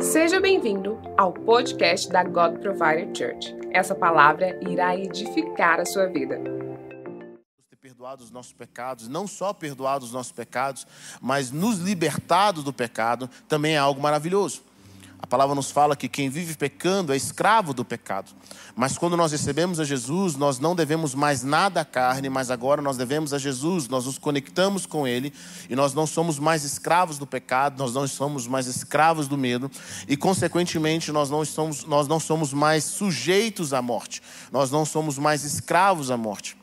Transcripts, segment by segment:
Seja bem-vindo ao podcast da God Provider Church. Essa palavra irá edificar a sua vida. ter perdoado os nossos pecados, não só perdoado os nossos pecados, mas nos libertado do pecado, também é algo maravilhoso. A palavra nos fala que quem vive pecando é escravo do pecado. Mas quando nós recebemos a Jesus, nós não devemos mais nada à carne, mas agora nós devemos a Jesus, nós nos conectamos com Ele e nós não somos mais escravos do pecado, nós não somos mais escravos do medo e, consequentemente, nós não somos, nós não somos mais sujeitos à morte, nós não somos mais escravos à morte.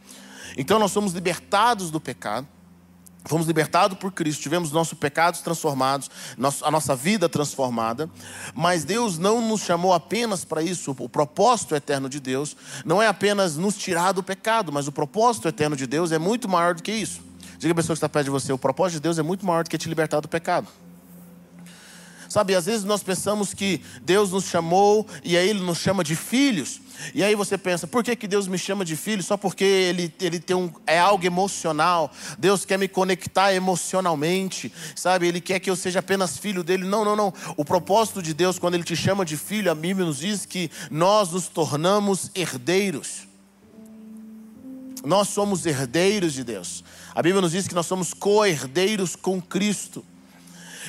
Então nós somos libertados do pecado. Fomos libertados por Cristo, tivemos nossos pecados transformados, a nossa vida transformada, mas Deus não nos chamou apenas para isso. O propósito eterno de Deus não é apenas nos tirar do pecado, mas o propósito eterno de Deus é muito maior do que isso. Diga a pessoa que está perto de você: o propósito de Deus é muito maior do que te libertar do pecado. Sabe, às vezes nós pensamos que Deus nos chamou e aí Ele nos chama de filhos. E aí você pensa, por que, que Deus me chama de filho? Só porque ele, ele tem um, é algo emocional. Deus quer me conectar emocionalmente, sabe? Ele quer que eu seja apenas filho dele. Não, não, não. O propósito de Deus, quando Ele te chama de filho, a Bíblia nos diz que nós nos tornamos herdeiros. Nós somos herdeiros de Deus. A Bíblia nos diz que nós somos co-herdeiros com Cristo.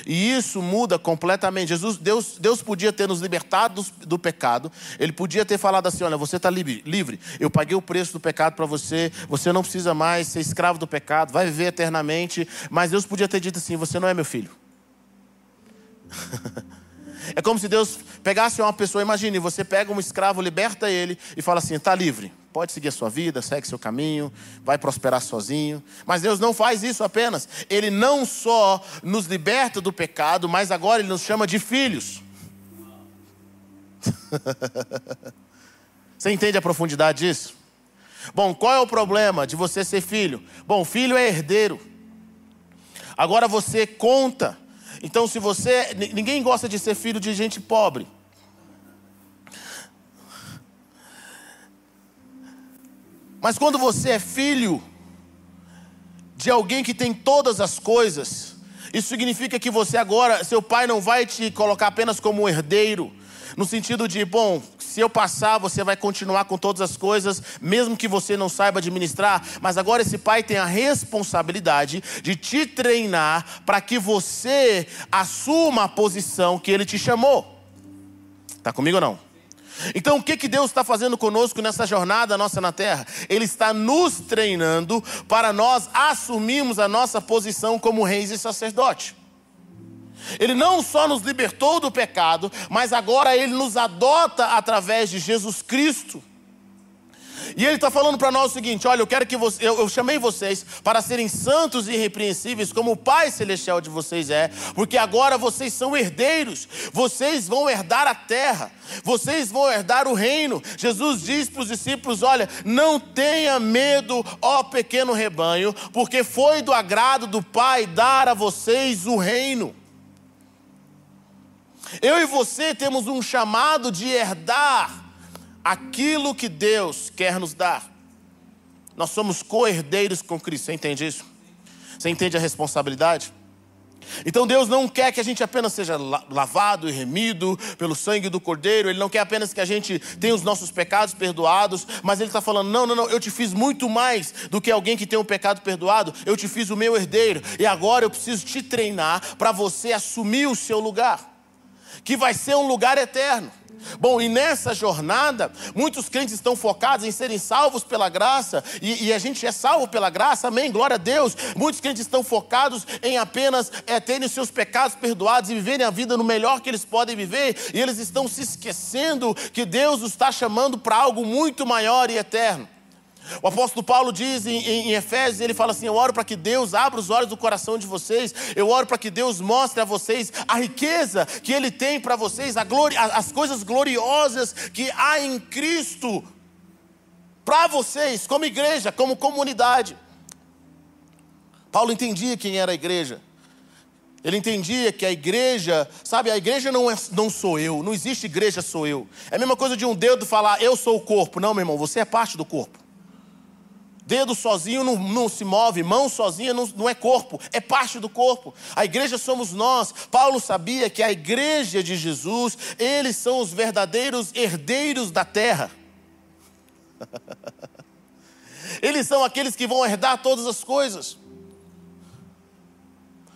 E isso muda completamente. Jesus, Deus, Deus podia ter nos libertado do, do pecado. Ele podia ter falado assim: olha, você está livre. Eu paguei o preço do pecado para você. Você não precisa mais ser escravo do pecado. Vai viver eternamente. Mas Deus podia ter dito assim: você não é meu filho. é como se Deus pegasse uma pessoa. Imagine, você pega um escravo, liberta ele e fala assim: está livre pode seguir a sua vida, segue seu caminho, vai prosperar sozinho. Mas Deus não faz isso apenas. Ele não só nos liberta do pecado, mas agora Ele nos chama de filhos. Você entende a profundidade disso? Bom, qual é o problema de você ser filho? Bom, filho é herdeiro. Agora você conta. Então, se você. Ninguém gosta de ser filho de gente pobre. Mas quando você é filho de alguém que tem todas as coisas, isso significa que você agora, seu pai não vai te colocar apenas como um herdeiro, no sentido de, bom, se eu passar, você vai continuar com todas as coisas, mesmo que você não saiba administrar, mas agora esse pai tem a responsabilidade de te treinar para que você assuma a posição que ele te chamou. Está comigo ou não? Então, o que, que Deus está fazendo conosco nessa jornada nossa na terra? Ele está nos treinando para nós assumirmos a nossa posição como reis e sacerdote. Ele não só nos libertou do pecado, mas agora ele nos adota através de Jesus Cristo. E ele está falando para nós o seguinte: olha, eu quero que você, eu, eu, chamei vocês para serem santos e irrepreensíveis, como o Pai Celestial de vocês é, porque agora vocês são herdeiros, vocês vão herdar a terra, vocês vão herdar o reino. Jesus diz para os discípulos: olha, não tenha medo, ó pequeno rebanho, porque foi do agrado do Pai dar a vocês o reino. Eu e você temos um chamado de herdar aquilo que Deus quer nos dar. Nós somos co-herdeiros com Cristo. Você entende isso? Você entende a responsabilidade? Então Deus não quer que a gente apenas seja lavado e remido pelo sangue do Cordeiro, Ele não quer apenas que a gente tenha os nossos pecados perdoados, mas Ele está falando: não, não, não, eu te fiz muito mais do que alguém que tem um pecado perdoado, eu te fiz o meu herdeiro, e agora eu preciso te treinar para você assumir o seu lugar, que vai ser um lugar eterno. Bom, e nessa jornada, muitos crentes estão focados em serem salvos pela graça, e, e, a gente é salvo pela graça, amém, glória a Deus. Muitos crentes estão focados em apenas é, terem seus pecados perdoados e viverem a vida no melhor que eles podem viver, e eles estão se esquecendo que Deus os está chamando para algo muito maior e eterno. O apóstolo Paulo diz em, em, em Efésios, ele fala assim: Eu oro para que Deus abra os olhos do coração de vocês, eu oro para que Deus mostre a vocês a riqueza que Ele tem para vocês, glória, as coisas gloriosas que há em Cristo para vocês, como igreja, como comunidade. Paulo entendia quem era a igreja. Ele entendia que a igreja, sabe, a igreja não, é, não sou eu, não existe igreja sou eu. É a mesma coisa de um dedo falar, eu sou o corpo. Não, meu irmão, você é parte do corpo. Dedo sozinho não, não, se move, mão sozinha não, não, é corpo, é parte do corpo. A igreja somos nós. Paulo sabia que a igreja de Jesus, eles são os verdadeiros herdeiros da terra. eles são aqueles que vão herdar todas as coisas.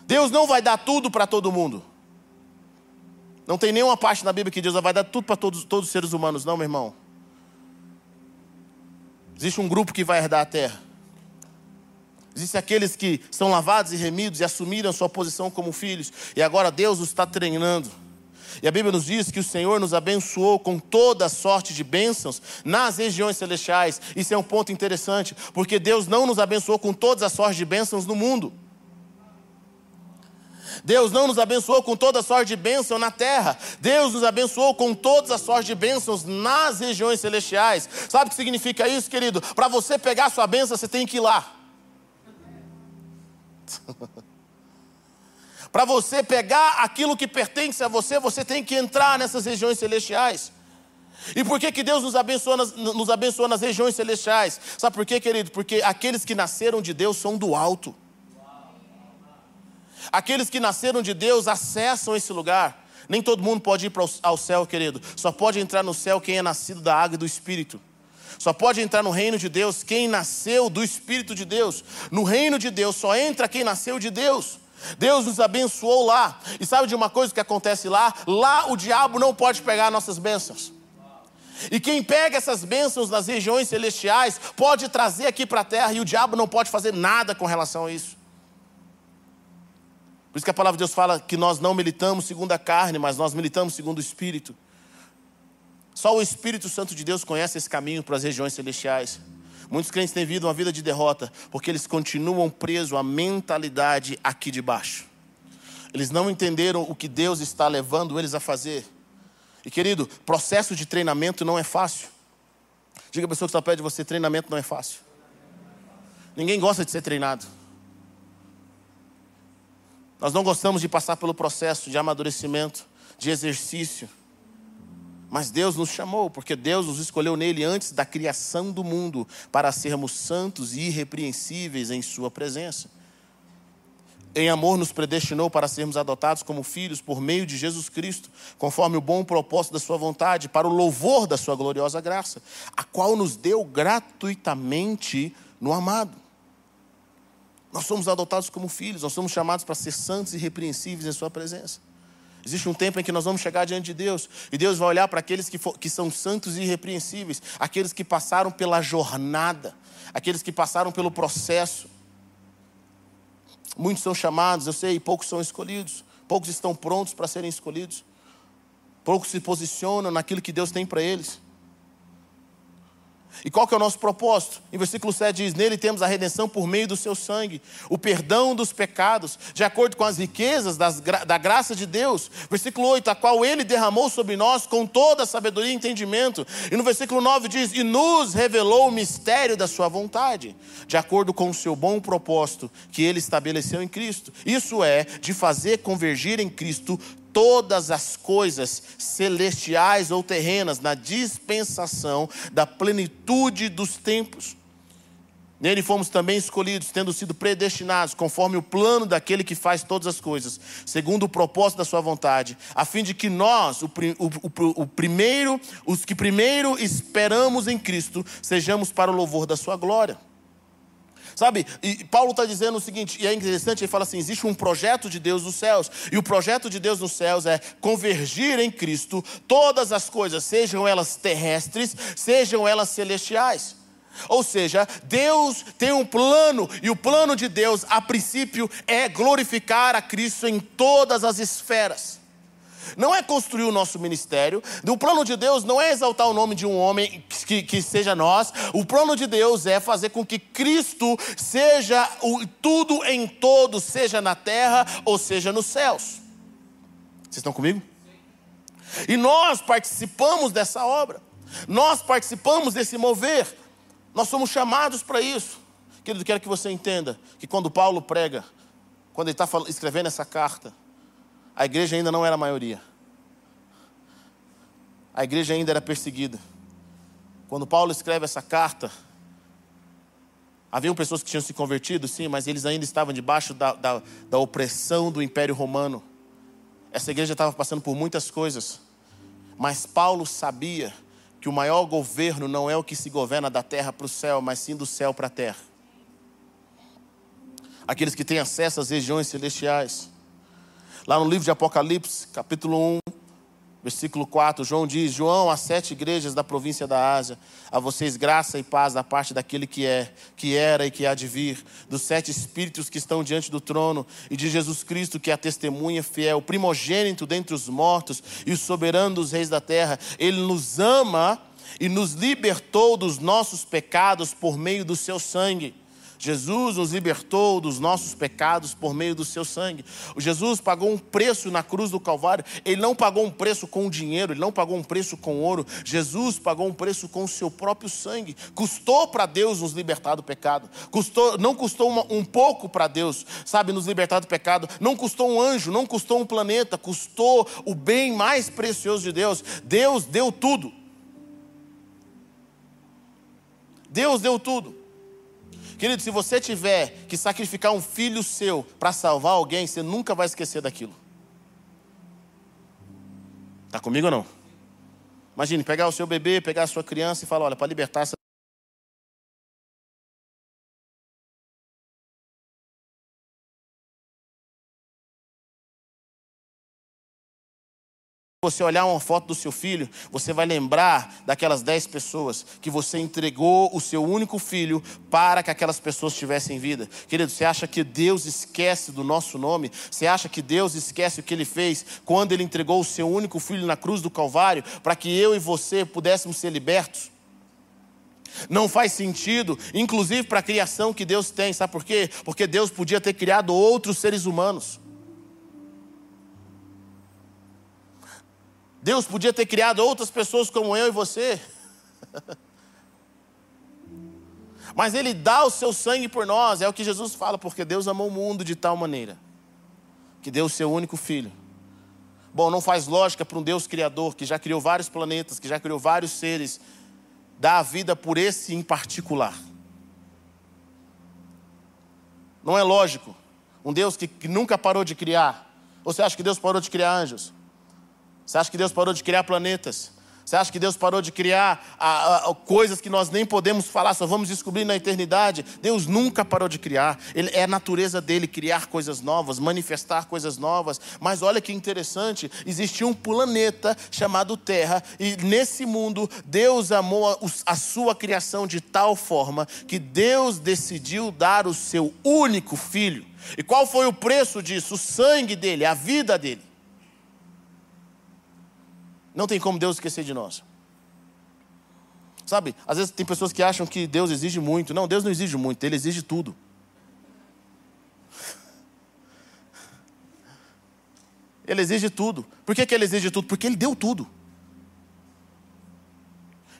Deus não vai dar tudo para todo mundo. Não tem nenhuma parte na Bíblia que Deus vai dar tudo para todos, todos os seres humanos, não, meu irmão. Existe um grupo que vai herdar a terra. Existem aqueles que são lavados e remidos e assumiram sua posição como filhos. E agora Deus os está treinando. E a Bíblia nos diz que o Senhor nos abençoou com toda sorte de bênçãos nas regiões celestiais. Isso é um ponto interessante, porque Deus não nos abençoou com todas as sortes de bênçãos no mundo. Deus não nos abençoou com toda sorte de bênção na terra. Deus nos abençoou com todas as sortes de bênçãos nas regiões celestiais. Sabe o que significa isso, querido? Para você pegar a sua bênção, você tem que ir lá. Para você pegar aquilo que pertence a você, você tem que entrar nessas regiões celestiais. E por que, que Deus nos abençoa, nas, nos abençoa nas regiões celestiais? Sabe por quê, querido? Porque aqueles que nasceram de Deus são do alto. Aqueles que nasceram de Deus acessam esse lugar. Nem todo mundo pode ir ao céu, querido. Só pode entrar no céu quem é nascido da água e do Espírito. Só pode entrar no reino de Deus quem nasceu do Espírito de Deus. No reino de Deus só entra quem nasceu de Deus. Deus nos abençoou lá. E sabe de uma coisa que acontece lá? Lá o diabo não pode pegar nossas bênçãos. E quem pega essas bênçãos nas regiões celestiais pode trazer aqui para a terra e o diabo não pode fazer nada com relação a isso. Por isso que a palavra de Deus fala que nós não militamos segundo a carne, mas nós militamos segundo o Espírito. Só o Espírito Santo de Deus conhece esse caminho para as regiões celestiais. Muitos crentes têm vivido uma vida de derrota, porque eles continuam presos à mentalidade aqui de baixo. Eles não entenderam o que Deus está levando eles a fazer. E querido, processo de treinamento não é fácil. Diga a pessoa que está perto de você: treinamento não é fácil. Ninguém gosta de ser treinado. Nós não gostamos de passar pelo processo de amadurecimento, de exercício. Mas Deus nos chamou, porque Deus nos escolheu nele antes da criação do mundo, para sermos santos e irrepreensíveis em Sua presença. Em amor, nos predestinou para sermos adotados como filhos por meio de Jesus Cristo, conforme o bom propósito da Sua vontade, para o louvor da Sua gloriosa graça, a qual nos deu gratuitamente no amado. Nós somos adotados como filhos, nós somos chamados para ser santos e repreensíveis em Sua presença. Existe um tempo em que nós vamos chegar diante de Deus e Deus vai olhar para aqueles que, for, que são santos e irrepreensíveis, aqueles que passaram pela jornada, aqueles que passaram pelo processo. Muitos são chamados, eu sei, poucos são escolhidos, poucos estão prontos para serem escolhidos, poucos se posicionam naquilo que Deus tem para eles. E qual que é o nosso propósito? Em versículo 7 diz: Nele temos a redenção por meio do seu sangue, o perdão dos pecados, de acordo com as riquezas das, da graça de Deus. Versículo 8: A qual ele derramou sobre nós com toda a sabedoria e entendimento. E no versículo 9 diz: E nos revelou o mistério da sua vontade, de acordo com o seu bom propósito que ele estabeleceu em Cristo. Isso é, de fazer convergir em Cristo todas as coisas celestiais ou terrenas na dispensação da plenitude dos tempos. Nele fomos também escolhidos, tendo sido predestinados, conforme o plano daquele que faz todas as coisas, segundo o propósito da sua vontade, a fim de que nós, o, o, o, primeiro, os que primeiro esperamos em Cristo, sejamos para o louvor da sua glória. Sabe? E Paulo está dizendo o seguinte, e é interessante, ele fala assim: existe um projeto de Deus nos céus, e o projeto de Deus nos céus é convergir em Cristo todas as coisas, sejam elas terrestres, sejam elas celestiais. Ou seja, Deus tem um plano, e o plano de Deus, a princípio, é glorificar a Cristo em todas as esferas não é construir o nosso ministério. O plano de Deus não é exaltar o nome de um homem que, que seja nós. O plano de Deus é fazer com que Cristo seja o, tudo em todo, seja na terra ou seja nos céus. Vocês estão comigo? E nós participamos dessa obra. Nós participamos desse mover. Nós somos chamados para isso. Querido, quero que você entenda que quando Paulo prega, quando ele está escrevendo essa carta, a igreja ainda não era a maioria. A igreja ainda era perseguida. Quando Paulo escreve essa carta, Haviam pessoas que tinham se convertido, sim, mas eles ainda estavam debaixo da, da, da opressão do Império Romano. Essa igreja estava passando por muitas coisas. Mas Paulo sabia que o maior governo não é o que se governa da terra para o céu, mas sim do céu para a terra. Aqueles que têm acesso às regiões celestiais. Lá no livro de Apocalipse, capítulo 1, Versículo 4, João diz: João, às sete igrejas da província da Ásia, a vocês graça e paz da parte daquele que é, que era e que há de vir, dos sete espíritos que estão diante do trono, e de Jesus Cristo, que é a testemunha fiel, primogênito dentre os mortos e o soberano dos reis da terra. Ele nos ama e nos libertou dos nossos pecados por meio do seu sangue Jesus nos libertou dos nossos pecados por meio do seu sangue. O Jesus pagou um preço na cruz do Calvário. Ele não pagou um preço com dinheiro, ele não pagou um preço com ouro. Jesus pagou um preço com o seu próprio sangue. Custou para Deus nos libertar do pecado. Custou, não custou uma, um pouco para Deus, sabe, nos libertar do pecado. Não custou um anjo, não custou um planeta, custou o bem mais precioso de Deus. Deus deu tudo. Deus deu tudo. Querido, se você tiver que sacrificar um filho seu para salvar alguém, você nunca vai esquecer daquilo. Está comigo ou não? Imagine pegar o seu bebê, pegar a sua criança e falar: olha, para libertar essa você olhar uma foto do seu filho, você vai lembrar daquelas dez pessoas que você entregou o seu único filho para que aquelas pessoas tivessem vida. Querido, você acha que Deus esquece do nosso nome? Você acha que Deus esquece o que ele fez quando ele entregou o seu único filho na cruz do Calvário para que eu e você pudéssemos ser libertos? Não faz sentido, inclusive para a criação que Deus tem, sabe por quê? Porque Deus podia ter criado outros seres humanos. Deus podia ter criado outras pessoas como eu e você. Mas Ele dá o seu sangue por nós, é o que Jesus fala, porque Deus amou o mundo de tal maneira que deu o seu único filho. Bom, não faz lógica para um Deus criador que já criou vários planetas, que já criou vários seres, dar a vida por esse em particular. Não é lógico. Um Deus que, nunca parou de criar. Você acha que Deus parou de criar anjos? Você acha que Deus parou de criar planetas? Você acha que Deus parou de criar a, a, coisas que nós nem podemos falar, só vamos descobrir na eternidade? Deus nunca parou de criar. Ele, é a natureza dele criar coisas novas, manifestar coisas novas. Mas olha que interessante: existe um planeta chamado Terra, e nesse mundo Deus amou a, a sua criação de tal forma que Deus decidiu dar o seu único filho. E qual foi o preço disso? O sangue dele, a vida dele. Não tem como Deus esquecer de nós. Sabe, às vezes tem pessoas que acham que Deus exige muito. Não, Deus não exige muito, Ele exige tudo. Ele exige tudo. Por que, que Ele exige tudo? Porque Ele deu tudo.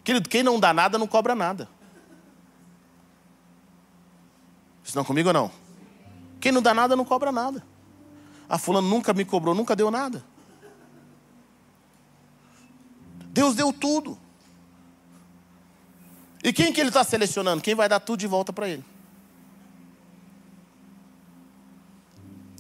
Querido, quem não dá nada não cobra nada. Estão comigo ou não? Quem não dá nada não cobra nada. A fulano nunca me cobrou, nunca deu nada. Deus deu tudo. E quem que ele está selecionando? Quem vai dar tudo de volta para ele?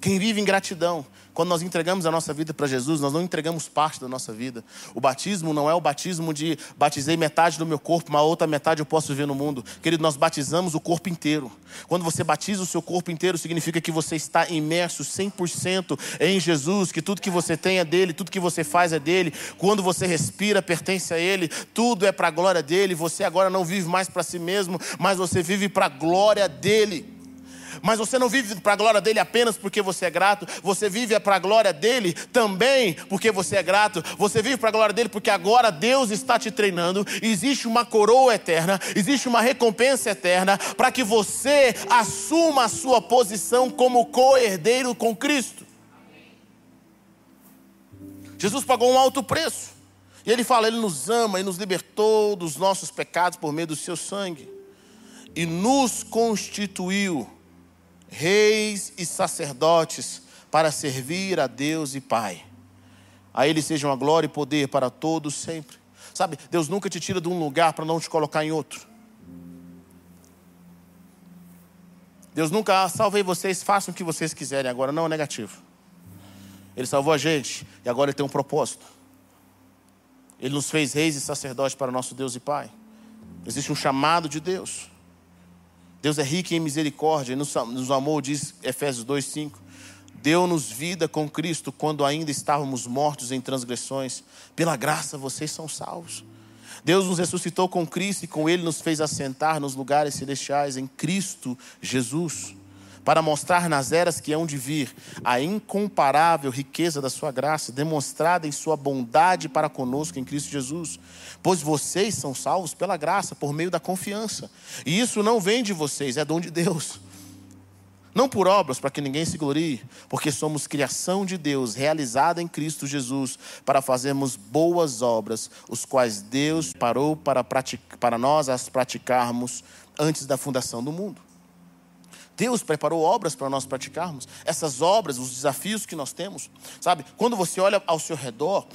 Quem vive em gratidão. Quando nós entregamos a nossa vida para Jesus, nós não entregamos parte da nossa vida. O batismo não é o batismo de batizei metade do meu corpo, mas a outra metade eu posso viver no mundo. Querido, nós batizamos o corpo inteiro. Quando você batiza o seu corpo inteiro, significa que você está imerso 100% em Jesus, que tudo que você tem é dele, tudo que você faz é dele. Quando você respira, pertence a ele, tudo é para a glória dele. Você agora não vive mais para si mesmo, mas você vive para a glória dele. Mas você não vive para a glória dele apenas porque você é grato, você vive para a glória dele também porque você é grato, você vive para a glória dele porque agora Deus está te treinando, existe uma coroa eterna, existe uma recompensa eterna para que você assuma a sua posição como co-herdeiro com Cristo. Jesus pagou um alto preço. E ele fala, ele nos ama e nos libertou dos nossos pecados por meio do seu sangue e nos constituiu reis e sacerdotes para servir a Deus e Pai. A Ele sejam a glória e poder para todos sempre. Sabe, Deus nunca te tira de um lugar para não te colocar em outro. Deus nunca ah, salvei vocês, façam o que vocês quiserem agora. Não é negativo. Ele salvou a gente e agora ele tem um propósito. Ele nos fez reis e sacerdotes para nosso Deus e Pai. Existe um chamado de Deus. Deus é rico em misericórdia, nos, amou, diz Efésios 2,5. Deu-nos vida com Cristo quando ainda estávamos mortos em transgressões. Pela graça vocês são salvos. Deus nos ressuscitou com Cristo e com Ele nos fez assentar nos lugares celestiais em Cristo Jesus para mostrar nas eras que hão de vir a incomparável riqueza da sua graça, demonstrada em sua bondade para conosco em Cristo Jesus. Pois vocês são salvos pela graça, por meio da confiança. E isso não vem de vocês, é dom de Deus. Não por obras, para que ninguém se glorie, porque somos criação de Deus, realizada em Cristo Jesus, para fazermos boas obras, os quais Deus parou para, para nós as praticarmos antes da fundação do mundo. Deus preparou obras para nós praticarmos. Essas obras, os desafios que nós temos, sabe? Quando você olha ao seu redor,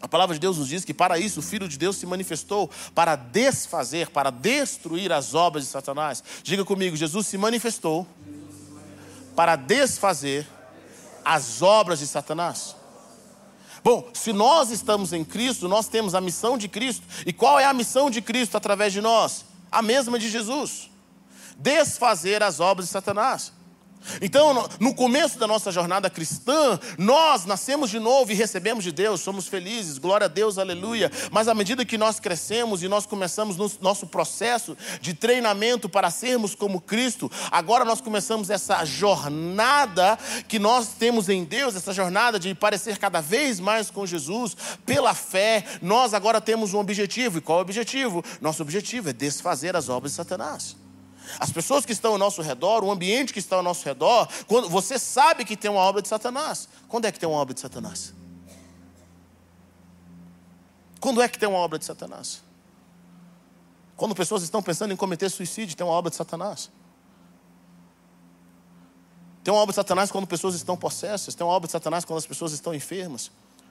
a palavra de Deus nos diz que para isso o Filho de Deus se manifestou para desfazer, para destruir as obras de Satanás. Diga comigo, Jesus se manifestou para desfazer as obras de Satanás. Bom, se nós estamos em Cristo, nós temos a missão de Cristo. E qual é a missão de Cristo através de nós? A mesma de Jesus desfazer as obras de Satanás. Então, no começo da nossa jornada cristã, nós nascemos de novo e recebemos de Deus, somos felizes, glória a Deus, aleluia. Mas à medida que nós crescemos e nós começamos no nosso processo de treinamento para sermos como Cristo, agora nós começamos essa jornada que nós temos em Deus, essa jornada de parecer cada vez mais com Jesus, pela fé. Nós agora temos um objetivo, e qual é o objetivo? Nosso objetivo é desfazer as obras de Satanás. As pessoas que estão ao nosso redor, o ambiente que está ao nosso redor, quando você sabe que tem uma obra de Satanás. Quando é que tem uma obra de Satanás? Quando é que tem uma obra de Satanás? Quando pessoas estão pensando em cometer suicídio, tem uma obra de Satanás. Tem uma obra de Satanás quando pessoas estão possessas. Tem uma obra de Satanás quando as pessoas estão enfermas.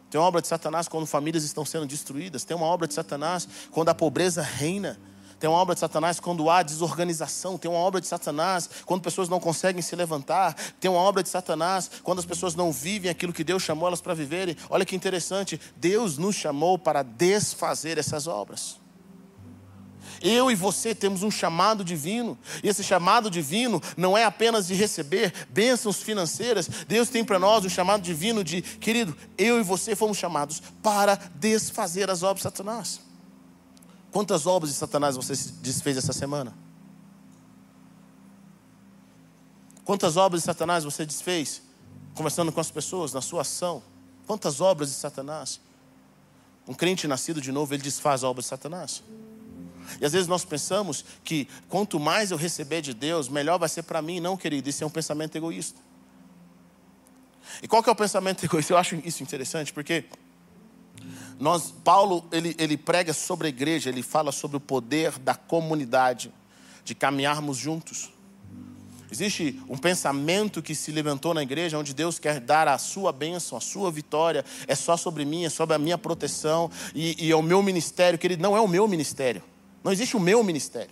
Tem uma obra de Satanás quando famílias estão sendo destruídas. Tem uma obra de Satanás quando a pobreza reina. Tem uma obra de Satanás quando há desorganização. Tem uma obra de Satanás quando pessoas não conseguem se levantar. Tem uma obra de Satanás quando as pessoas não vivem aquilo que Deus chamou elas para viverem. Olha que interessante. Deus nos chamou para desfazer essas obras. Eu e você temos um chamado divino, e esse chamado divino não é apenas de receber bênçãos financeiras, Deus tem para nós um chamado divino de, querido, eu e você fomos chamados para desfazer as obras de Satanás. Quantas obras de Satanás você desfez essa semana? Quantas obras de Satanás você desfez conversando com as pessoas, na sua ação? Quantas obras de Satanás? Um crente nascido de novo, ele desfaz obras de Satanás. E às vezes nós pensamos que quanto mais eu receber de Deus, melhor vai ser para mim. Não, querido, isso é um pensamento egoísta. E qual que é o pensamento egoísta? Eu acho isso interessante, porque nós, Paulo, ele, ele prega sobre a igreja, ele fala sobre o poder da comunidade, de caminharmos juntos. Existe um pensamento que se levantou na igreja, onde Deus quer dar a sua bênção, a sua vitória, é só sobre mim, é sobre a minha proteção, e, e é o meu ministério, que ele não é o meu ministério. Não existe o meu ministério.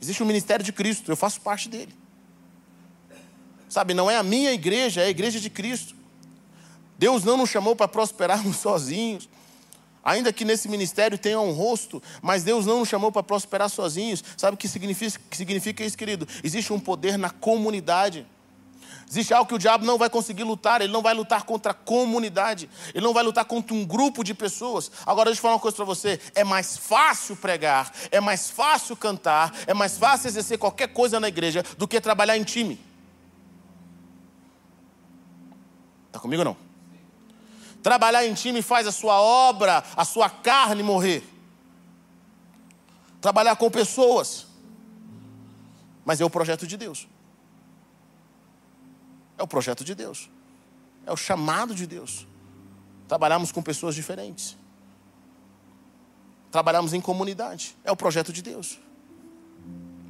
Existe o ministério de Cristo, eu faço parte dele. Sabe, não é a minha igreja, é a igreja de Cristo. Deus não nos chamou para prosperarmos sozinhos. Ainda que nesse ministério tenha um rosto, mas Deus não nos chamou para prosperar sozinhos. Sabe o que significa, que significa isso, querido? Existe um poder na comunidade. Existe algo que o diabo não vai conseguir lutar, ele não vai lutar contra a comunidade, ele não vai lutar contra um grupo de pessoas. Agora, deixa eu falar uma coisa para você: é mais fácil pregar, é mais fácil cantar, é mais fácil exercer qualquer coisa na igreja do que trabalhar em time. Está comigo ou não? Trabalhar em time faz a sua obra, a sua carne morrer. Trabalhar com pessoas. Mas é o projeto de Deus. É o projeto de Deus. É o chamado de Deus. Trabalhamos com pessoas diferentes. Trabalhamos em comunidade. É o projeto de Deus.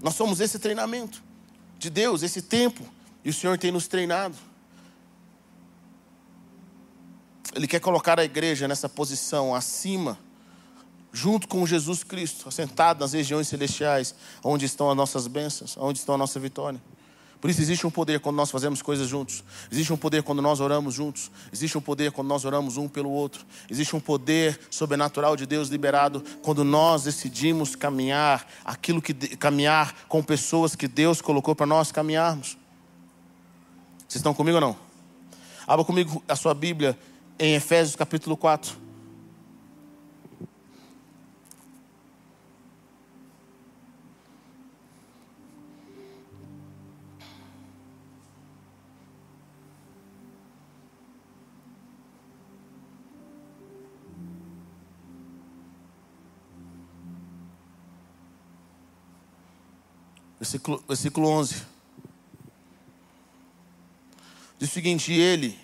Nós somos esse treinamento de Deus, esse tempo. E o Senhor tem nos treinado. Ele quer colocar a igreja nessa posição acima, junto com Jesus Cristo, assentado nas regiões celestiais, onde estão as nossas bênçãos, onde está a nossa vitória. Por isso existe um poder quando nós fazemos coisas juntos. Existe um poder quando nós oramos juntos. Existe um poder quando nós oramos um pelo outro. Existe um poder sobrenatural de Deus liberado quando nós decidimos caminhar aquilo que caminhar com pessoas que Deus colocou para nós caminharmos. Vocês estão comigo ou não? Abra comigo a sua Bíblia em Efésios capítulo 4. Versículo, versículo 11. Diz o seguinte: Ele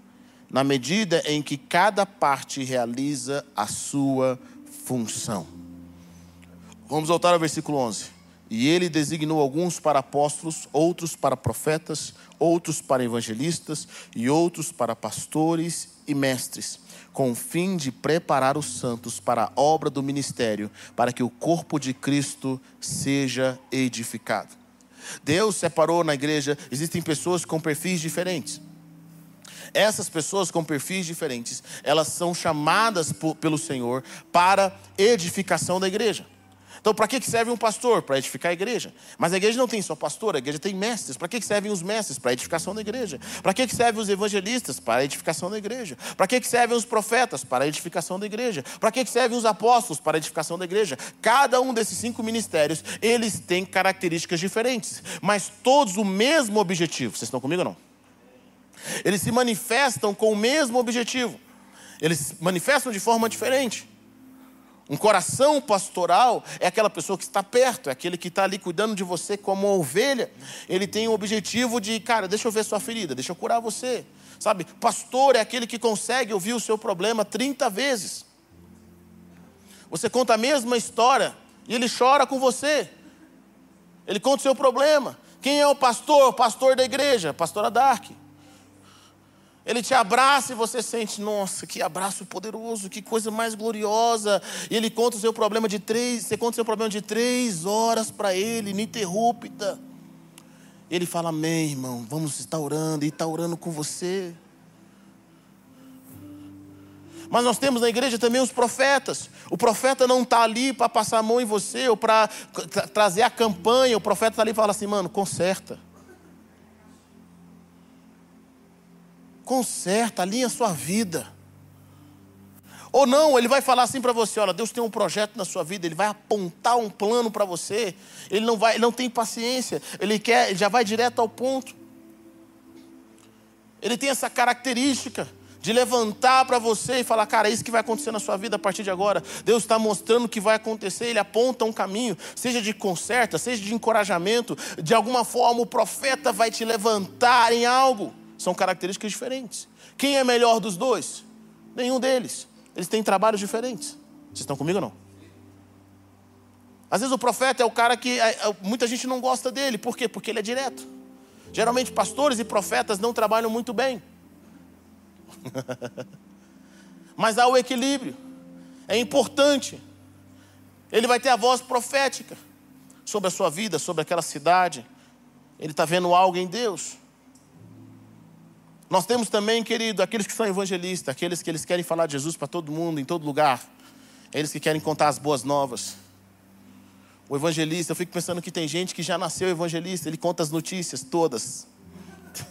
na medida em que cada parte realiza a sua função. Vamos voltar ao versículo 11. E ele designou alguns para apóstolos, outros para profetas, outros para evangelistas e outros para pastores e mestres com o fim de preparar os santos para a obra do ministério, para que o corpo de Cristo seja edificado. Deus separou na igreja, existem pessoas com perfis diferentes. Essas pessoas com perfis diferentes, elas são chamadas pelo Senhor para edificação da igreja. Então, para que serve um pastor? Para edificar a igreja. Mas a igreja não tem só pastor, a igreja tem mestres. Para que servem os mestres? Para a edificação da igreja. Para que servem os evangelistas? Para a edificação da igreja. Para que servem os profetas? Para a edificação da igreja. Para que servem os apóstolos? Para a edificação da igreja. Cada um desses cinco ministérios, eles têm características diferentes, mas todos o mesmo objetivo. Vocês estão comigo ou não? Eles se manifestam com o mesmo objetivo. Eles manifestam de forma diferente. Um coração pastoral é aquela pessoa que está perto, é aquele que está ali cuidando de você como uma ovelha. Ele tem o objetivo de, cara, deixa eu ver sua ferida, deixa eu curar você. Sabe, pastor é aquele que consegue ouvir o seu problema 30 vezes. Você conta a mesma história e ele chora com você. Ele conta o seu problema. Quem é o pastor? O pastor da igreja, pastora Dark. Ele te abraça e você sente, nossa, que abraço poderoso, que coisa mais gloriosa. E ele conta o seu problema de três, você conta o seu problema de três horas para ele, ininterrupta. Ele fala, amém, irmão, vamos estar orando, e está orando com você. Mas nós temos na igreja também os profetas. O profeta não está ali para passar a mão em você ou para trazer a campanha. O profeta está ali e fala assim, mano, conserta. Conserta, alinha a sua vida. Ou não, ele vai falar assim para você: olha, Deus tem um projeto na sua vida, ele vai apontar um plano para você. Ele não vai, ele não tem paciência, ele quer, ele já vai direto ao ponto. Ele tem essa característica de levantar para você e falar, cara, é isso que vai acontecer na sua vida a partir de agora. Deus está mostrando o que vai acontecer, Ele aponta um caminho, seja de conserta, seja de encorajamento, de alguma forma o profeta vai te levantar em algo. São características diferentes. Quem é melhor dos dois? Nenhum deles. Eles têm trabalhos diferentes. Vocês estão comigo ou não? Às vezes o profeta é o cara que é, é, muita gente não gosta dele. Por quê? Porque ele é direto. Geralmente pastores e profetas não trabalham muito bem. Mas há o equilíbrio. É importante. Ele vai ter a voz profética sobre a sua vida, sobre aquela cidade. Ele está vendo algo em Deus. Nós temos também, querido, aqueles que são evangelistas, aqueles que eles querem falar de Jesus para todo mundo, em todo lugar. Eles que querem contar as boas novas. O evangelista, eu fico pensando que tem gente que já nasceu evangelista, ele conta as notícias todas.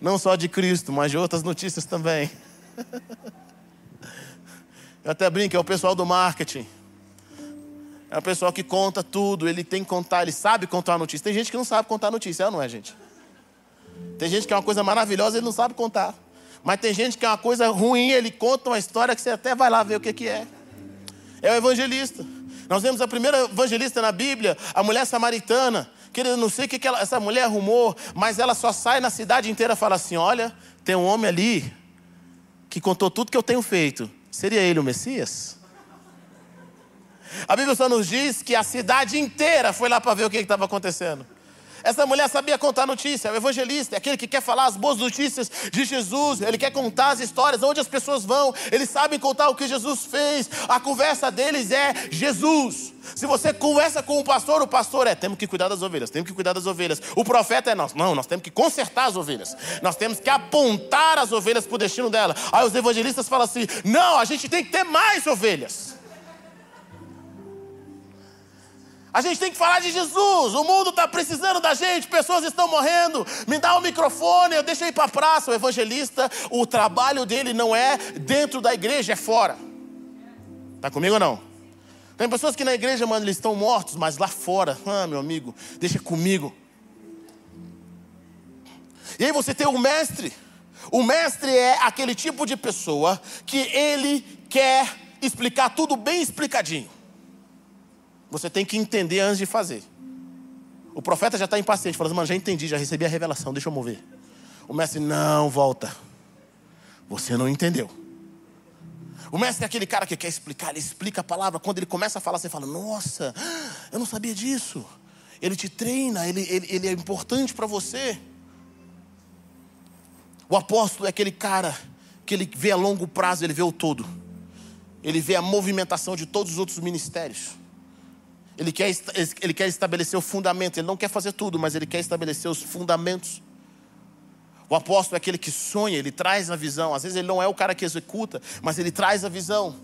Não só de Cristo, mas de outras notícias também. Eu até brinco, é o pessoal do marketing. É o pessoal que conta tudo, ele tem que contar, ele sabe contar a notícia. Tem gente que não sabe contar a notícia, é não é, gente? Tem gente que é uma coisa maravilhosa, ele não sabe contar. Mas tem gente que é uma coisa ruim, ele conta uma história que você até vai lá ver o que, que é. É o evangelista. Nós vemos a primeira evangelista na Bíblia, a mulher samaritana. Querida, não sei o que, que ela, essa mulher arrumou, mas ela só sai na cidade inteira e fala assim: Olha, tem um homem ali que contou tudo que eu tenho feito. Seria ele o Messias? A Bíblia só nos diz que a cidade inteira foi lá para ver o que estava acontecendo. Essa mulher sabia contar notícia, o evangelista, é aquele que quer falar as boas notícias de Jesus, ele quer contar as histórias, onde as pessoas vão, eles sabem contar o que Jesus fez, a conversa deles é Jesus. Se você conversa com o pastor, o pastor é: temos que cuidar das ovelhas, temos que cuidar das ovelhas. O profeta é nós, não, nós temos que consertar as ovelhas, nós temos que apontar as ovelhas para o destino dela. Aí os evangelistas falam assim: não, a gente tem que ter mais ovelhas. A gente tem que falar de Jesus. O mundo está precisando da gente, pessoas estão morrendo. Me dá o um microfone, eu deixo ir para a praça. O evangelista, o trabalho dele não é dentro da igreja, é fora. Está comigo ou não? Tem pessoas que na igreja, mano, eles estão mortos, mas lá fora, ah, meu amigo, deixa comigo. E aí você tem o mestre. O mestre é aquele tipo de pessoa que ele quer explicar tudo bem explicadinho. Você tem que entender antes de fazer. O profeta já está impaciente, falando, mano, já entendi, já recebi a revelação, deixa eu mover. O mestre, não, volta. Você não entendeu. O mestre é aquele cara que quer explicar, ele explica a palavra. Quando ele começa a falar, você fala, nossa, eu não sabia disso. Ele te treina, ele, ele, ele é importante para você. O apóstolo é aquele cara que ele vê a longo prazo, ele vê o todo. Ele vê a movimentação de todos os outros ministérios. Ele quer, ele quer estabelecer o fundamento. Ele não quer fazer tudo, mas ele quer estabelecer os fundamentos. O apóstolo é aquele que sonha, ele traz a visão. Às vezes ele não é o cara que executa, mas ele traz a visão.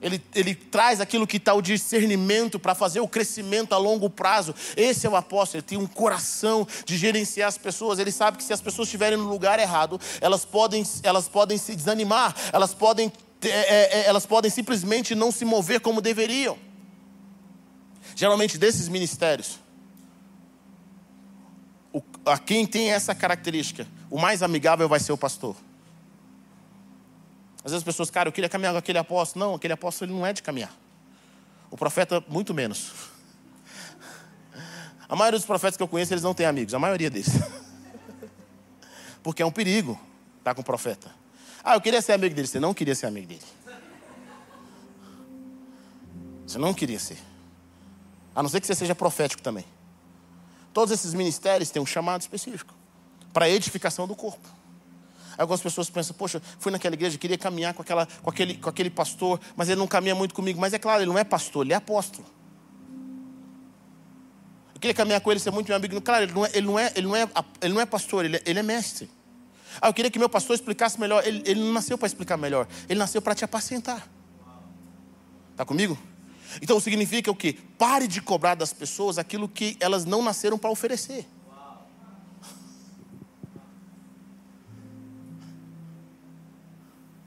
Ele, ele traz aquilo que está o discernimento para fazer o crescimento a longo prazo. Esse é o apóstolo, ele tem um coração de gerenciar as pessoas. Ele sabe que se as pessoas estiverem no lugar errado, elas podem, elas podem se desanimar, elas podem, é, é, elas podem simplesmente não se mover como deveriam. Geralmente desses ministérios, o, a quem tem essa característica, o mais amigável vai ser o pastor. Às vezes as pessoas, cara, eu queria caminhar com aquele apóstolo. Não, aquele apóstolo ele não é de caminhar. O profeta, muito menos. A maioria dos profetas que eu conheço, eles não têm amigos. A maioria deles. Porque é um perigo estar com o profeta. Ah, eu queria ser amigo dele. Você não queria ser amigo dele. Você não queria ser. A não ser que você seja profético também. Todos esses ministérios têm um chamado específico para edificação do corpo. Algumas pessoas pensam, poxa, fui naquela igreja, queria caminhar com, aquela, com, aquele, com aquele pastor, mas ele não caminha muito comigo. Mas é claro, ele não é pastor, ele é apóstolo. Eu queria caminhar com ele, ser muito meu amigo. Claro, ele não é, ele não é, ele não é, ele não é pastor, ele é, ele é mestre. Ah, eu queria que meu pastor explicasse melhor. Ele, ele não nasceu para explicar melhor, ele nasceu para te apacentar. Está comigo? Então significa o que? Pare de cobrar das pessoas aquilo que elas não nasceram para oferecer.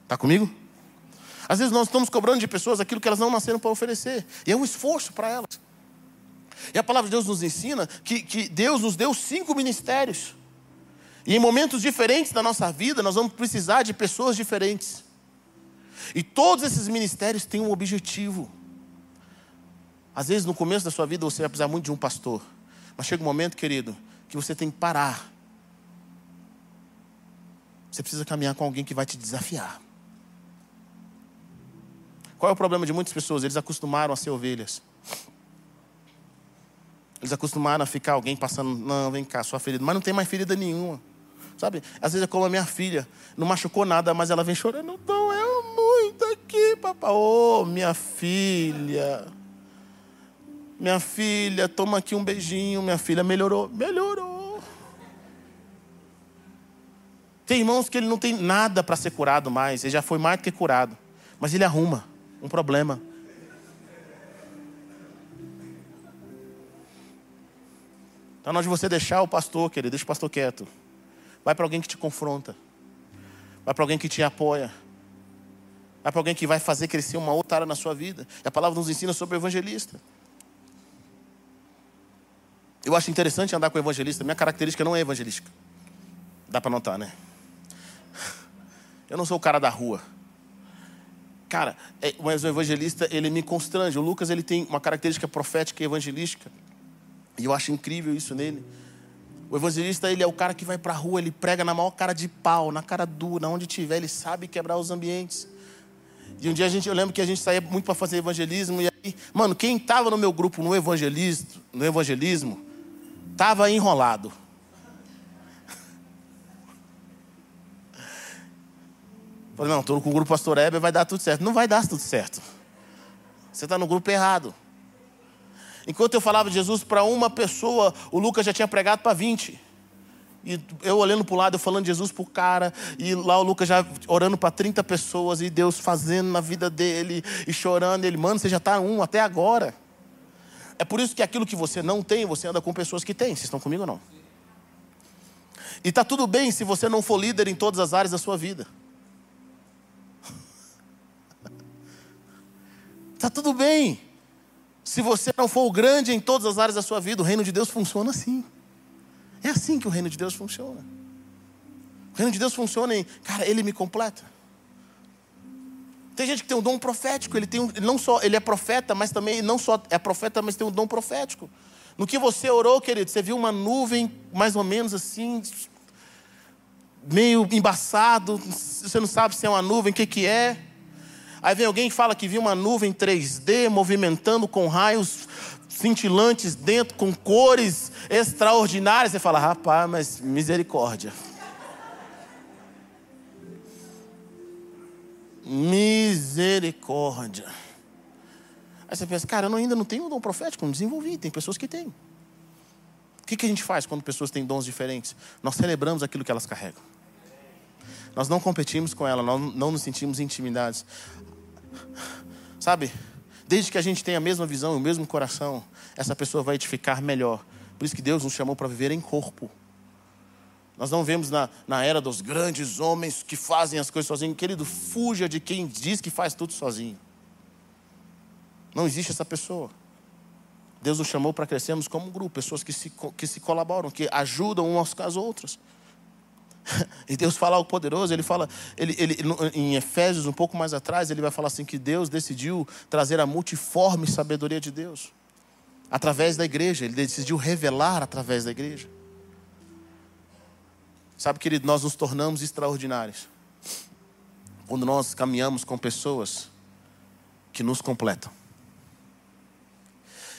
Está comigo? Às vezes nós estamos cobrando de pessoas aquilo que elas não nasceram para oferecer. E é um esforço para elas. E a palavra de Deus nos ensina que, que Deus nos deu cinco ministérios. E em momentos diferentes da nossa vida, nós vamos precisar de pessoas diferentes. E todos esses ministérios têm um objetivo. Às vezes, no começo da sua vida, você vai precisar muito de um pastor. Mas chega um momento, querido, que você tem que parar. Você precisa caminhar com alguém que vai te desafiar. Qual é o problema de muitas pessoas? Eles acostumaram a ser ovelhas. Eles acostumaram a ficar alguém passando, não, vem cá, sua ferida. Mas não tem mais ferida nenhuma. Sabe? Às vezes é como a minha filha. Não machucou nada, mas ela vem chorando. Doeu muito aqui, papai. Oh, minha filha. Minha filha, toma aqui um beijinho. Minha filha melhorou. Melhorou. Tem irmãos que ele não tem nada para ser curado mais. Ele já foi mais do que curado. Mas ele arruma um problema. Então, na hora de você deixar o pastor, querido, deixa o pastor quieto. Vai para alguém que te confronta. Vai para alguém que te apoia. Vai para alguém que vai fazer crescer uma outra área na sua vida. E a palavra nos ensina sobre o evangelista. Eu acho interessante andar com evangelista. Minha característica não é evangelística. Dá para notar, né? Eu não sou o cara da rua. Cara, é, mas o evangelista, ele me constrange. O Lucas, ele tem uma característica profética e evangelística. E eu acho incrível isso nele. O evangelista, ele é o cara que vai para a rua, ele prega na maior cara de pau, na cara dura, onde tiver, ele sabe quebrar os ambientes. E um dia a gente, eu lembro que a gente saía muito para fazer evangelismo e aí, mano, quem estava no meu grupo no evangelismo, no evangelismo, tava enrolado. Falei, não, estou com o grupo Pastor Heber, vai dar tudo certo. Não vai dar tudo certo. Você está no grupo errado. Enquanto eu falava de Jesus para uma pessoa, o Lucas já tinha pregado para 20. E eu olhando para o lado, eu falando de Jesus para o cara, e lá o Lucas já orando para 30 pessoas, e Deus fazendo na vida dele, e chorando. Ele, mano, você já está um até agora. É por isso que aquilo que você não tem, você anda com pessoas que têm. Vocês estão comigo ou não? E está tudo bem se você não for líder em todas as áreas da sua vida. Está tudo bem. Se você não for o grande em todas as áreas da sua vida, o reino de Deus funciona assim. É assim que o reino de Deus funciona. O reino de Deus funciona em, cara, ele me completa. Tem gente que tem um dom profético, ele tem um, não só ele é profeta, mas também não só é profeta, mas tem um dom profético. No que você orou, querido, você viu uma nuvem mais ou menos assim, meio embaçado, você não sabe se é uma nuvem, o que que é. Aí vem alguém que fala que viu uma nuvem 3D movimentando com raios cintilantes dentro, com cores extraordinárias. Você fala, rapaz, mas misericórdia. Misericórdia. Aí você pensa, cara, eu ainda não tenho um dom profético, não desenvolvi, tem pessoas que têm. O que, que a gente faz quando pessoas têm dons diferentes? Nós celebramos aquilo que elas carregam. Nós não competimos com ela, nós não nos sentimos intimidados. Sabe? Desde que a gente tenha a mesma visão, o mesmo coração, essa pessoa vai edificar melhor. Por isso que Deus nos chamou para viver em corpo. Nós não vemos na, na era dos grandes homens que fazem as coisas sozinhos. Querido, fuja de quem diz que faz tudo sozinho. Não existe essa pessoa. Deus nos chamou para crescermos como um grupo, pessoas que se, que se colaboram, que ajudam uns com as outras. E Deus fala algo poderoso, ele fala, ele, ele, em Efésios, um pouco mais atrás, ele vai falar assim: que Deus decidiu trazer a multiforme sabedoria de Deus através da igreja, ele decidiu revelar através da igreja. Sabe, querido, nós nos tornamos extraordinários quando nós caminhamos com pessoas que nos completam.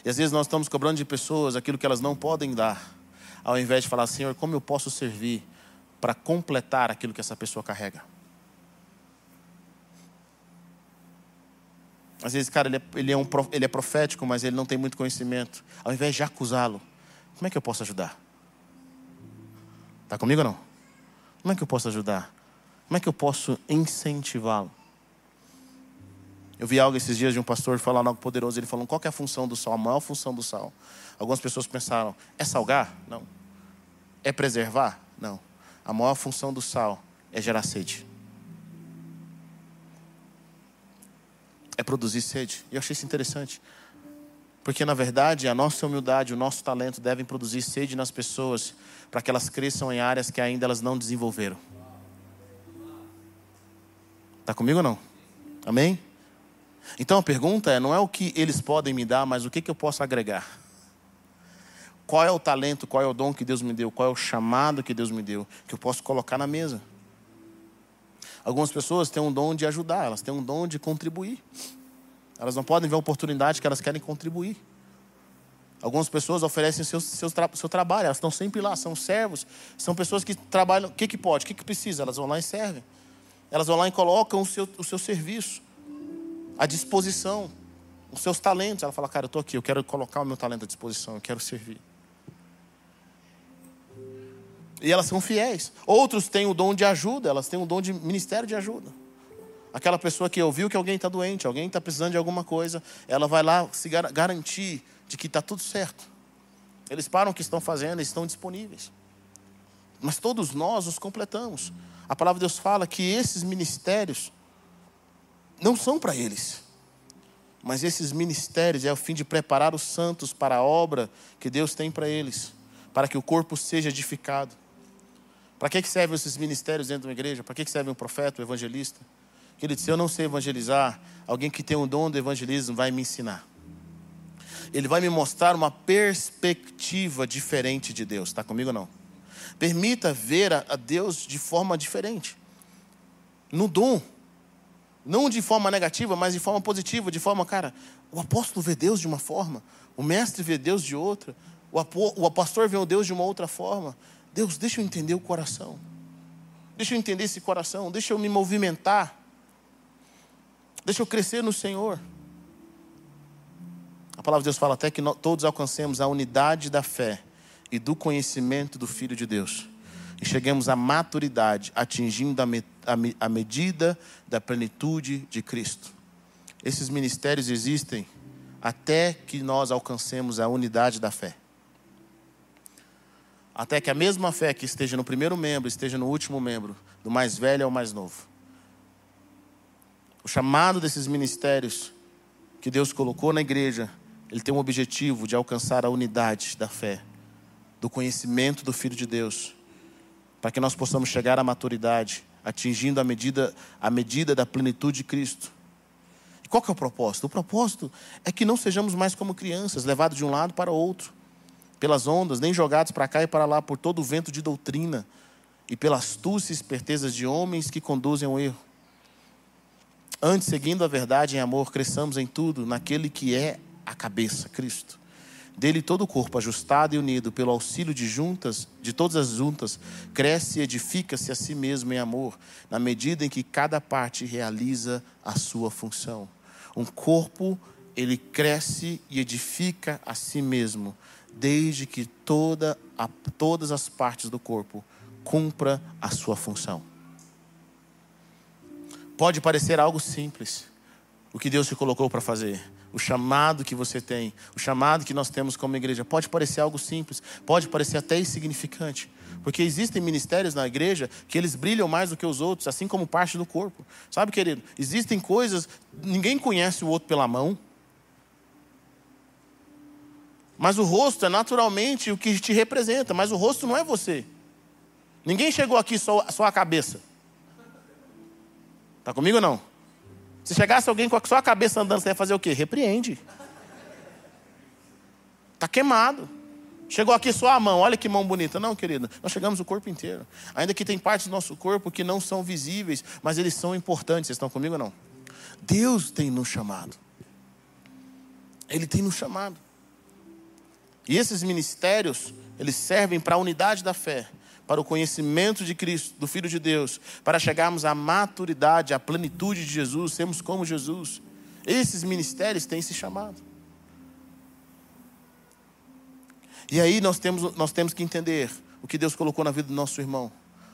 E às vezes nós estamos cobrando de pessoas aquilo que elas não podem dar, ao invés de falar, Senhor, como eu posso servir para completar aquilo que essa pessoa carrega. Às vezes, cara, ele é, ele, é um, ele é profético, mas ele não tem muito conhecimento. Ao invés de acusá-lo, como é que eu posso ajudar? Está comigo ou não? Como é que eu posso ajudar? Como é que eu posso incentivá-lo? Eu vi algo esses dias de um pastor falando algo poderoso. Ele falou: qual é a função do sal? A maior função do sal. Algumas pessoas pensaram: é salgar? Não. É preservar? Não a maior função do sal é gerar sede. É produzir sede. E eu achei isso interessante. Porque, na verdade, a nossa humildade, o nosso talento devem produzir sede nas pessoas para que elas cresçam em áreas que ainda elas não desenvolveram. Está comigo ou não? Amém? Então a pergunta é: não é o que eles podem me dar, mas o que, que eu posso agregar? Qual é o talento, qual é o dom que Deus me deu, qual é o chamado que Deus me deu, que eu posso colocar na mesa. Algumas pessoas têm um dom de ajudar, elas têm um dom de contribuir. Elas não podem ver a oportunidade que elas querem contribuir. Algumas pessoas oferecem seu, seu, seu trabalho, elas estão sempre lá, são servos, são pessoas que trabalham. O que, que pode, o que, que precisa? Elas vão lá e servem. Elas vão lá e colocam o seu, o seu serviço à disposição, os seus talentos. Ela fala, cara, eu estou aqui, eu quero colocar o meu talento à disposição, eu quero servir. E elas são fiéis. Outros têm o dom de ajuda, elas têm o dom de ministério de ajuda. Aquela pessoa que ouviu que alguém está doente, alguém está precisando de alguma coisa, ela vai lá se gar garantir de que está tudo certo. Eles param o que estão fazendo estão disponíveis. mas todos nós os completamos. A palavra de Deus fala que esses ministérios não são para eles. Mas esses ministérios é o fim de preparar os santos para a obra que Deus tem para eles, para que o corpo seja edificado. Para que, que servem esses ministérios dentro de uma igreja? Para que, que serve um profeta, um evangelista? Querido, se eu não sei evangelizar, alguém que tem o dom do evangelismo vai me ensinar. Ele vai me mostrar uma perspectiva diferente de Deus. Está comigo ou não? Permita ver a Deus de forma diferente. No dom. Não de forma negativa, mas de forma positiva. De forma, cara, o apóstolo vê Deus de uma forma, o mestre vê Deus de outra, o pastor vê o Deus de uma outra forma. Deus, deixa eu entender o coração. Deixa eu entender esse coração. Deixa eu me movimentar. Deixa eu crescer no Senhor. A palavra de Deus fala até que nós, todos alcancemos a unidade da fé e do conhecimento do Filho de Deus. E cheguemos à maturidade, atingindo a, me, a, a medida da plenitude de Cristo. Esses ministérios existem até que nós alcancemos a unidade da fé. Até que a mesma fé que esteja no primeiro membro esteja no último membro, do mais velho ao mais novo. O chamado desses ministérios que Deus colocou na igreja, ele tem um objetivo de alcançar a unidade da fé do conhecimento do Filho de Deus, para que nós possamos chegar à maturidade, atingindo a medida, a medida da plenitude de Cristo. E qual que é o propósito? O propósito é que não sejamos mais como crianças, levados de um lado para outro, pelas ondas, nem jogados para cá e para lá por todo o vento de doutrina e pela astúcia e espertezas de homens que conduzem ao erro. Antes, seguindo a verdade em amor, cresçamos em tudo naquele que é a cabeça, Cristo. Dele todo o corpo, ajustado e unido pelo auxílio de juntas, de todas as juntas, cresce e edifica-se a si mesmo em amor, na medida em que cada parte realiza a sua função. Um corpo, ele cresce e edifica a si mesmo, desde que toda a, todas as partes do corpo cumpra a sua função. Pode parecer algo simples, o que Deus te colocou para fazer, o chamado que você tem, o chamado que nós temos como igreja, pode parecer algo simples, pode parecer até insignificante. Porque existem ministérios na igreja que eles brilham mais do que os outros, assim como parte do corpo. Sabe, querido? Existem coisas, ninguém conhece o outro pela mão. Mas o rosto é naturalmente o que te representa, mas o rosto não é você. Ninguém chegou aqui só, só a cabeça. Está comigo ou não? Se chegasse alguém com a sua cabeça andando, você ia fazer o quê? Repreende. Está queimado. Chegou aqui só a mão, olha que mão bonita. Não, querido, nós chegamos o corpo inteiro. Ainda que tem partes do nosso corpo que não são visíveis, mas eles são importantes. Vocês estão comigo ou não? Deus tem nos chamado. Ele tem nos chamado. E esses ministérios, eles servem para a unidade da fé para o conhecimento de Cristo, do Filho de Deus, para chegarmos à maturidade, à plenitude de Jesus, sermos como Jesus. Esses ministérios têm se chamado. E aí nós temos, nós temos que entender o que Deus colocou na vida do nosso irmão.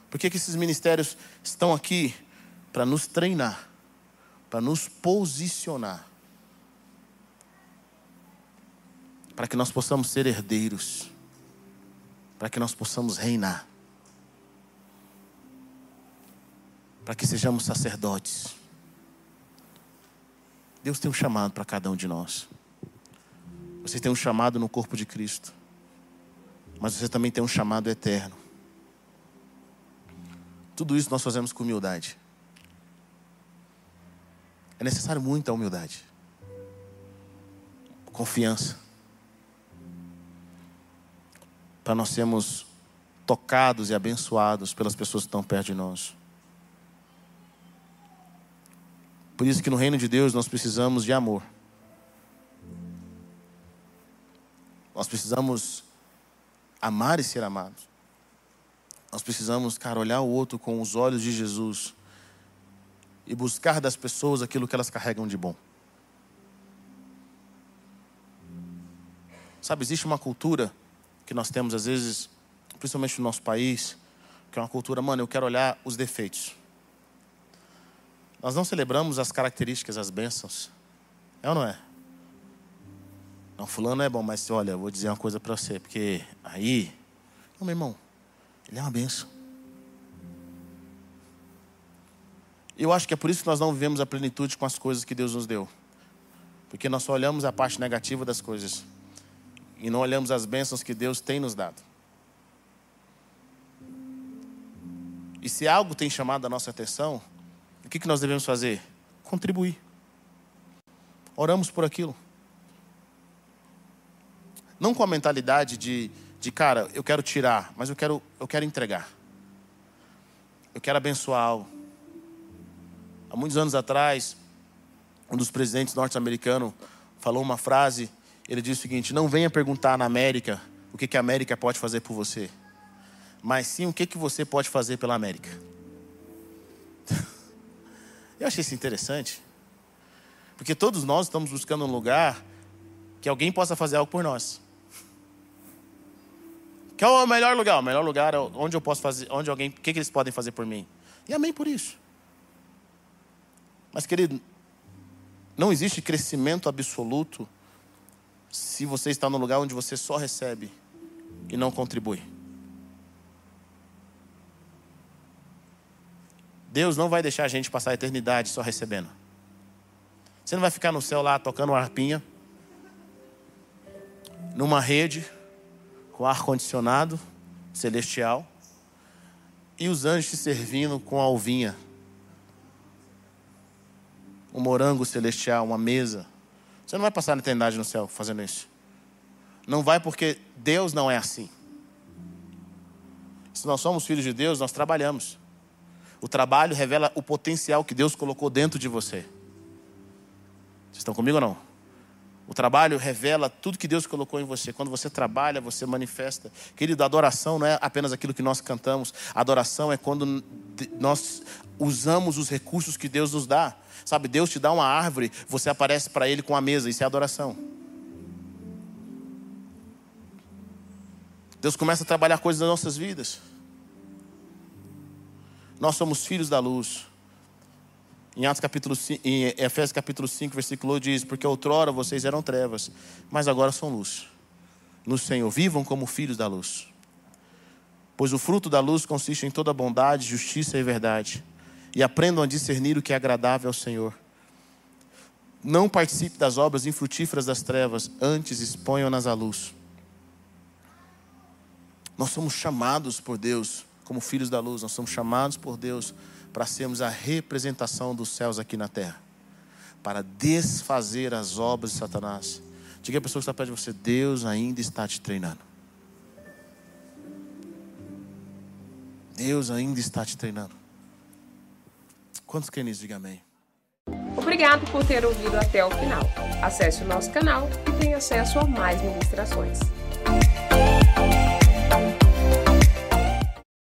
Por que, que esses ministérios estão aqui? Para nos treinar, para nos posicionar, para que nós possamos ser herdeiros, para que nós possamos reinar. Para que sejamos sacerdotes. Deus tem um chamado para cada um de nós. Você tem um chamado no corpo de Cristo, mas você também tem um chamado eterno. Tudo isso nós fazemos com humildade. É necessário muita humildade, confiança, para nós sermos tocados e abençoados pelas pessoas que estão perto de nós. Por isso que no reino de Deus nós precisamos de amor. Nós precisamos amar e ser amados. Nós precisamos, cara, olhar o outro com os olhos de Jesus e buscar das pessoas aquilo que elas carregam de bom. Sabe, existe uma cultura que nós temos às vezes, principalmente no nosso país, que é uma cultura, mano, eu quero olhar os defeitos. Nós não celebramos as características, as bênçãos. É ou não é? Não, fulano é bom, mas olha, eu vou dizer uma coisa para você, porque aí. Não, meu irmão. Ele é uma benção. Eu acho que é por isso que nós não vivemos a plenitude com as coisas que Deus nos deu. Porque nós só olhamos a parte negativa das coisas e não olhamos as bênçãos que Deus tem nos dado. E se algo tem chamado a nossa atenção, o que, nós devemos fazer? Contribuir. Oramos por aquilo. Não com a mentalidade de, de cara, eu quero tirar, mas eu quero, eu quero entregar. Eu quero abençoar algo. Há muitos anos atrás, um dos presidentes norte-americanos falou uma frase. Ele disse o seguinte: Não venha perguntar na América o que, que a América pode fazer por você, mas sim o que, que você pode fazer pela América. Eu achei isso interessante, porque todos nós estamos buscando um lugar que alguém possa fazer algo por nós. Qual é o melhor lugar? O melhor lugar é onde eu posso fazer, onde alguém, o que, que eles podem fazer por mim? E amém por isso. Mas, querido, não existe crescimento absoluto se você está no lugar onde você só recebe e não contribui. Deus não vai deixar a gente passar a eternidade só recebendo. Você não vai ficar no céu lá tocando uma harpinha, numa rede, com ar-condicionado celestial, e os anjos te servindo com a alvinha um morango celestial, uma mesa. Você não vai passar a eternidade no céu fazendo isso. Não vai porque Deus não é assim. Se nós somos filhos de Deus, nós trabalhamos. O trabalho revela o potencial que Deus colocou dentro de você. Vocês estão comigo ou não? O trabalho revela tudo que Deus colocou em você. Quando você trabalha, você manifesta. Querido, a adoração não é apenas aquilo que nós cantamos. A adoração é quando nós usamos os recursos que Deus nos dá. Sabe, Deus te dá uma árvore, você aparece para Ele com a mesa, isso é adoração. Deus começa a trabalhar coisas nas nossas vidas. Nós somos filhos da luz. Em, Atos capítulo 5, em Efésios capítulo 5, versículo 8 diz: Porque outrora vocês eram trevas, mas agora são luz. No Senhor, vivam como filhos da luz. Pois o fruto da luz consiste em toda bondade, justiça e verdade e aprendam a discernir o que é agradável ao Senhor. Não participe das obras infrutíferas das trevas, antes exponham-nas à luz. Nós somos chamados por Deus como filhos da luz, nós somos chamados por Deus para sermos a representação dos céus aqui na terra, para desfazer as obras de Satanás. Diga a pessoa que está perto de você: Deus ainda está te treinando. Deus ainda está te treinando. Quantos querem isso? Diga amém. Obrigado por ter ouvido até o final. Acesse o nosso canal e tenha acesso a mais ministrações.